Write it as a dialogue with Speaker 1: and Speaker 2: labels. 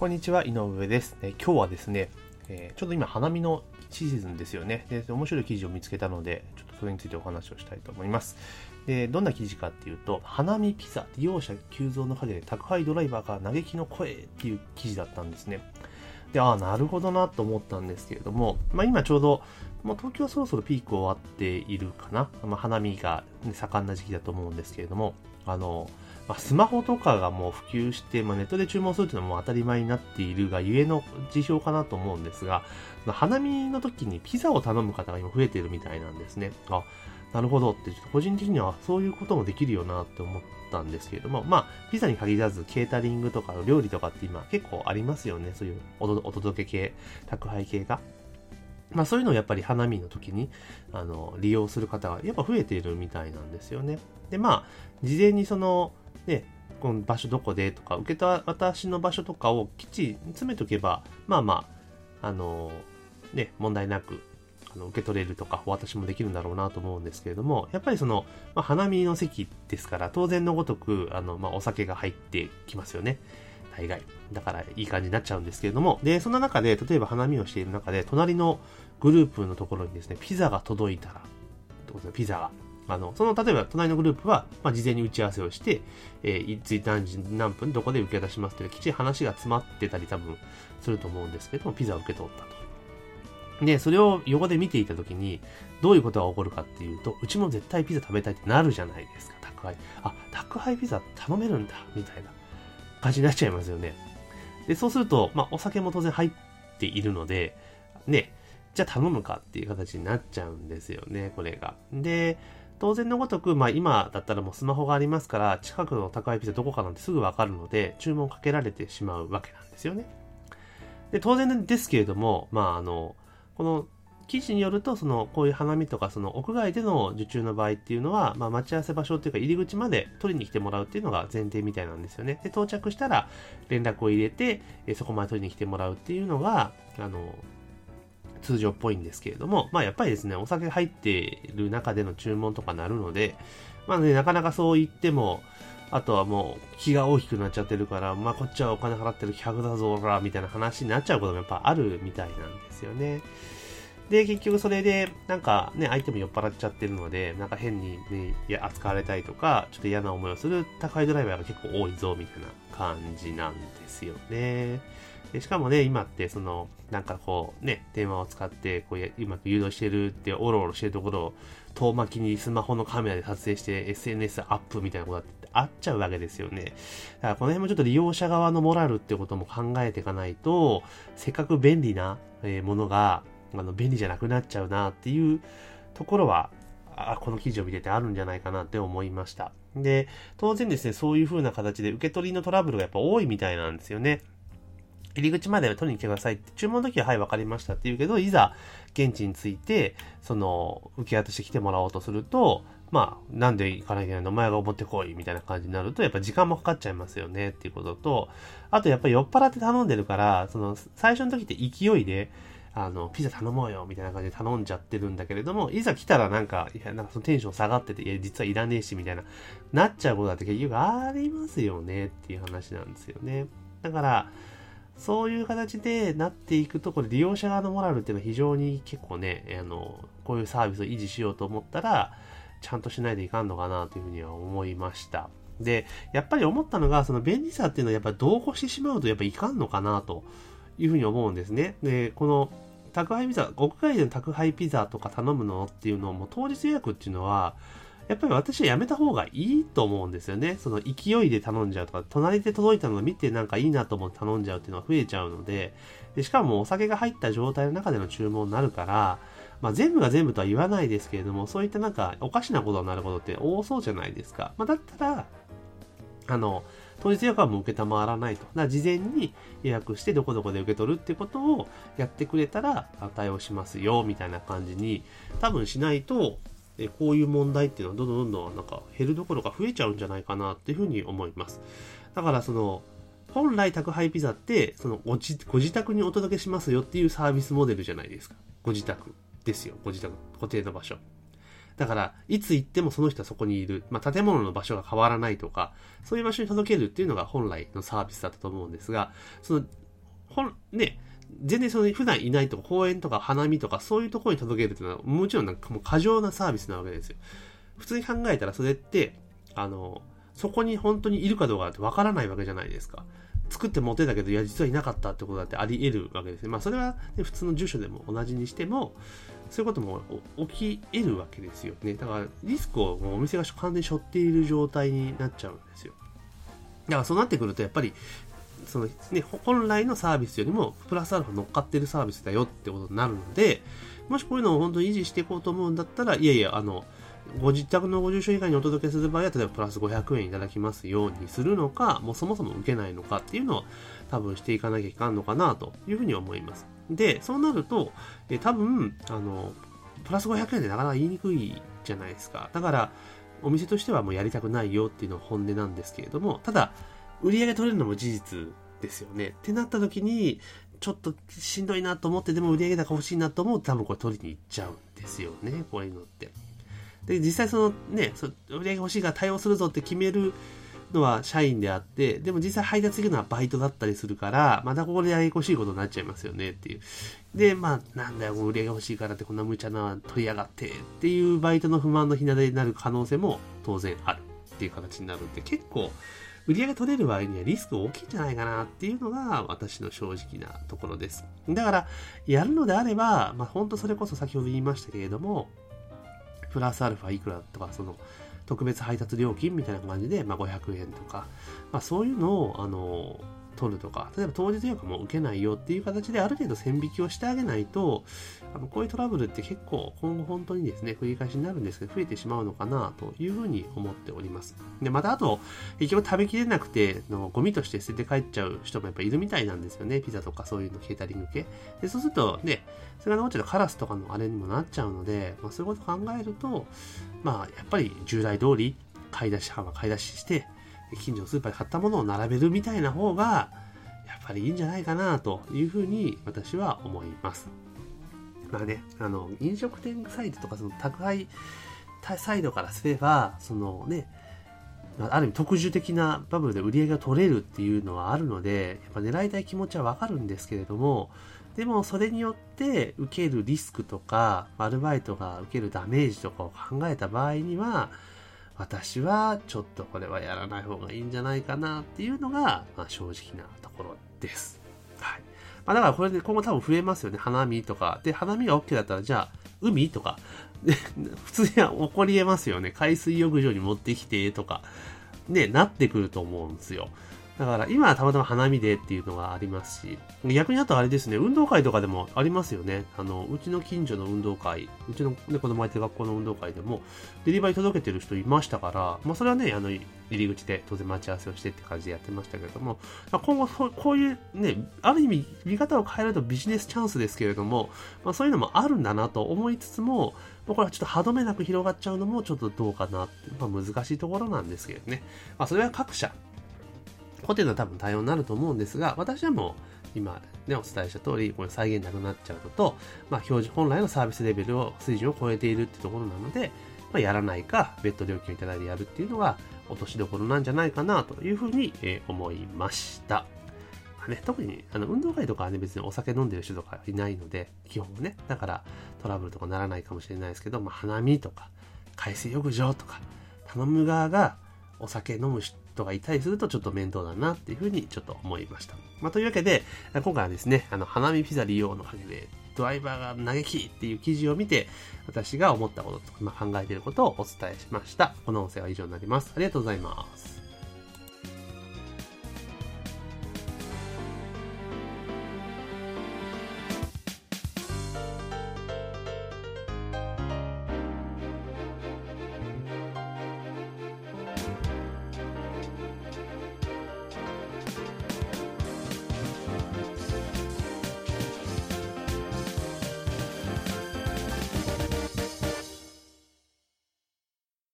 Speaker 1: こんにちは、井上です。え今日はですね、えーちょっと今花見のシーズンですよね。で、面白い記事を見つけたので、ちょっとそれについてお話をしたいと思います。で、どんな記事かっていうと、花見ピザ利用者急増の陰で宅配ドライバーが嘆きの声っていう記事だったんですね。で、ああ、なるほどなと思ったんですけれども、まあ今ちょうど、もう東京はそろそろピーク終わっているかな。まあ花見が、ね、盛んな時期だと思うんですけれども、あの、まあ、スマホとかがもう普及して、まあ、ネットで注文するっていうのはもう当たり前になっているがゆえの事象かなと思うんですが、花見の時にピザを頼む方が今増えているみたいなんですね。あ、なるほどって、ちょっと個人的にはそういうこともできるよなって思ったんですけれども、まあ、ピザに限らず、ケータリングとか料理とかって今結構ありますよね。そういうおお届け系、宅配系が。まあそういうのをやっぱり花見の時に、あの、利用する方がやっぱ増えているみたいなんですよね。で、まあ、事前にその、ね、この場所どこでとか、受けた私の場所とかをきっちり詰めとけば、まあまあ、あの、ね、問題なく、あの受け取れるとか、お渡しもできるんだろうなと思うんですけれども、やっぱりその、まあ、花見の席ですから、当然のごとく、あの、まあ、お酒が入ってきますよね。大概。だから、いい感じになっちゃうんですけれども、で、そんな中で、例えば花見をしている中で、隣のグループのところにですね、ピザが届いたら、ってことでピザが。あの、その、例えば、隣のグループは、まあ、事前に打ち合わせをして、えー、いつ何時何分どこで受け出しますっていう、きっちり話が詰まってたり多分すると思うんですけども、ピザを受け取ったと。で、それを横で見ていたときに、どういうことが起こるかっていうと、うちも絶対ピザ食べたいってなるじゃないですか、宅配。あ、宅配ピザ頼めるんだ、みたいな感じになっちゃいますよね。で、そうすると、まあ、お酒も当然入っているので、ね、じゃあ頼むかっていう形になっちゃうんですよね、これが。で、当然のごとく、まあ今だったらもうスマホがありますから、近くの宅配ピザどこかなんてすぐわかるので、注文かけられてしまうわけなんですよね。で、当然ですけれども、まああの、この記事によると、その、こういう花見とか、その、屋外での受注の場合っていうのは、まあ、待ち合わせ場所っていうか、入り口まで取りに来てもらうっていうのが前提みたいなんですよね。で、到着したら、連絡を入れて、そこまで取りに来てもらうっていうのが、あの、通常っぽいんですけれども、まあやっぱりですね、お酒入っている中での注文とかなるので、まあね、なかなかそう言っても、あとはもう気が大きくなっちゃってるから、まあこっちはお金払ってる客だぞ、ら、みたいな話になっちゃうこともやっぱあるみたいなんですよね。で、結局それで、なんかね、相手も酔っ払っちゃってるので、なんか変にね、いや扱われたりとか、ちょっと嫌な思いをする高いドライバーが結構多いぞ、みたいな感じなんですよね。でしかもね、今って、その、なんかこう、ね、電話を使って、こう、うまく誘導してるって、おろおろしてるところを、遠巻きにスマホのカメラで撮影して SNS アップみたいなことってあっちゃうわけですよね。だからこの辺もちょっと利用者側のモラルってことも考えていかないと、せっかく便利なものが、あの、便利じゃなくなっちゃうなっていうところは、あこの記事を見ててあるんじゃないかなって思いました。で、当然ですね、そういう風な形で受け取りのトラブルがやっぱ多いみたいなんですよね。入り口まで取りに来てくださいって、注文の時ははい、わかりましたって言うけど、いざ現地に着いて、その、受け渡して来てもらおうとすると、まあ、なんで行かなきゃいけないの？お前が持ってこいみたいな感じになると、やっぱ時間もかかっちゃいますよねっていうことと、あとやっぱり酔っ払って頼んでるから、その、最初の時って勢いで、あの、ピザ頼もうよみたいな感じで頼んじゃってるんだけれども、いざ来たらなんか、いや、なんかそのテンション下がってて、いや、実はいらねえし、みたいな、なっちゃうことだって結局ありますよねっていう話なんですよね。だから、そういう形でなっていくと、これ利用者側のモラルっていうのは非常に結構ね、あの、こういうサービスを維持しようと思ったら、ちゃんとしないといかんのかなというふうには思いました。で、やっぱり思ったのが、その便利さっていうのはやっぱり同行してしまうとやっぱいかんのかなというふうに思うんですね。で、この宅配ピザ、屋外での宅配ピザとか頼むのっていうのも当日予約っていうのは、やっぱり私はやめた方がいいと思うんですよね。その勢いで頼んじゃうとか、隣で届いたのを見てなんかいいなと思って頼んじゃうっていうのは増えちゃうので、でしかもお酒が入った状態の中での注文になるから、まあ全部が全部とは言わないですけれども、そういったなんかおかしなことになることって多そうじゃないですか。まあだったら、あの、当日予約はもう受けたまわらないと。だから事前に予約してどこどこで受け取るってことをやってくれたら対応しますよ、みたいな感じに多分しないと、えこういう問題っていうのはどんどんどんどんなんか減るどころか増えちゃうんじゃないかなっていうふうに思います。だからその、本来宅配ピザって、そのご自宅にお届けしますよっていうサービスモデルじゃないですか。ご自宅ですよ。ご自宅。固定の場所。だから、いつ行ってもその人はそこにいる。まあ、建物の場所が変わらないとか、そういう場所に届けるっていうのが本来のサービスだったと思うんですが、その、ほん、ね、全然その普段いないとか公園とか花見とかそういうところに届けるっていうのはもちろんなんかもう過剰なサービスなわけですよ。普通に考えたらそれって、あの、そこに本当にいるかどうかってわからないわけじゃないですか。作って持ってたけど、いや、実はいなかったってことだってあり得るわけですね。まあ、それは、ね、普通の住所でも同じにしても、そういうことも起き得るわけですよね。だから、リスクをもうお店が完全に背負っている状態になっちゃうんですよ。だからそうなってくると、やっぱり、そのね、本来のサービスよりも、プラスアルファ乗っかってるサービスだよってことになるので、もしこういうのを本当に維持していこうと思うんだったら、いやいや、あの、ご自宅のご住所以外にお届けする場合は、例えばプラス500円いただきますようにするのか、もうそもそも受けないのかっていうのは、多分していかなきゃいかんのかなというふうに思います。で、そうなると、え多分、あの、プラス500円でなかなか言いにくいじゃないですか。だから、お店としてはもうやりたくないよっていうのが本音なんですけれども、ただ、売り上げ取れるのも事実ですよね。ってなった時に、ちょっとしんどいなと思ってでも売り上げ高欲しいなと思うと多分これ取りに行っちゃうんですよね。こういうのって。で、実際そのね、そ売り上げ欲しいから対応するぞって決めるのは社員であって、でも実際配達行くのはバイトだったりするから、またここでややこしいことになっちゃいますよねっていう。で、まあ、なんだよ、売り上げ欲しいからってこんな無茶な取りやがってっていうバイトの不満のひなでになる可能性も当然あるっていう形になるんで、結構、売り上げ取れる場合にはリスク大きいんじゃないかなっていうのが私の正直なところです。だから、やるのであれば、まあ本当それこそ先ほど言いましたけれども、プラスアルファいくらとか、その、特別配達料金みたいな感じで、まあ、500円とか、まあ、そういうのを、あの、取るとか、例えば当日予約も受けないよっていう形である程度線引きをしてあげないと、あのこういうトラブルって結構今後本当にですね、繰り返しになるんですけど、増えてしまうのかなというふうに思っております。で、またあと、結局食べきれなくての、ゴミとして捨てて帰っちゃう人もやっぱいるみたいなんですよね。ピザとかそういうのケータリング系。で、そうするとね、それが残っちゃうとカラスとかのあれにもなっちゃうので、まあ、そういうこと考えると、まあ、やっぱり従来通り買い出し班は買い出しして、近所のスーパーで買ったものを並べるみたいな方が、やっぱりいいんじゃないかなというふうに私は思います。まあね、あの、飲食店サイトとかその宅配サイドからすれば、そのね、ある意味特殊的なバブルで売り上げが取れるっていうのはあるので、やっぱ狙いたい気持ちはわかるんですけれども、でもそれによって受けるリスクとか、アルバイトが受けるダメージとかを考えた場合には、私はちょっとこれはやらない方がいいんじゃないかなっていうのが、まあ、正直なところです。はい。まあ、だからこれで今後多分増えますよね。花見とか。で、花見が OK だったら、じゃあ、海とか。で、普通には起こり得ますよね。海水浴場に持ってきてとか。ね、なってくると思うんですよ。だから今はたまたま花見でっていうのがありますし、逆にあとあれですね、運動会とかでもありますよね。あの、うちの近所の運動会、うちの、ね、子供がいてる学校の運動会でも、デリバリー届けてる人いましたから、まあそれはね、あの、入り口で当然待ち合わせをしてって感じでやってましたけれども、あ、今後こういうね、ある意味見方を変えるとビジネスチャンスですけれども、まあそういうのもあるんだなと思いつつも、まあ、これはちょっと歯止めなく広がっちゃうのもちょっとどうかなって、まあ難しいところなんですけどね。まあそれは各社、ホテルは多分対応になると思うんですが、私はもう今ね、お伝えした通り、これ再現なくなっちゃうのと、まあ、表示、本来のサービスレベルを、水準を超えているってところなので、まあ、やらないか、別途料金をいただいてやるっていうのが、落としどころなんじゃないかな、というふうに、え、思いました。まあね、特に、あの、運動会とかはね、別にお酒飲んでる人とかいないので、基本はね、だからトラブルとかならないかもしれないですけど、まあ、花見とか、海水浴場とか、頼む側がお酒飲む人人がいたりするとちょっと面倒だなっていうふうにちょっと思いました。まあ、というわけで、今回はですね、あの、花見ピザ利用のおかげで、ドライバーが嘆きっていう記事を見て、私が思ったこととか、まあ、考えていることをお伝えしました。この音声は以上になります。ありがとうございます。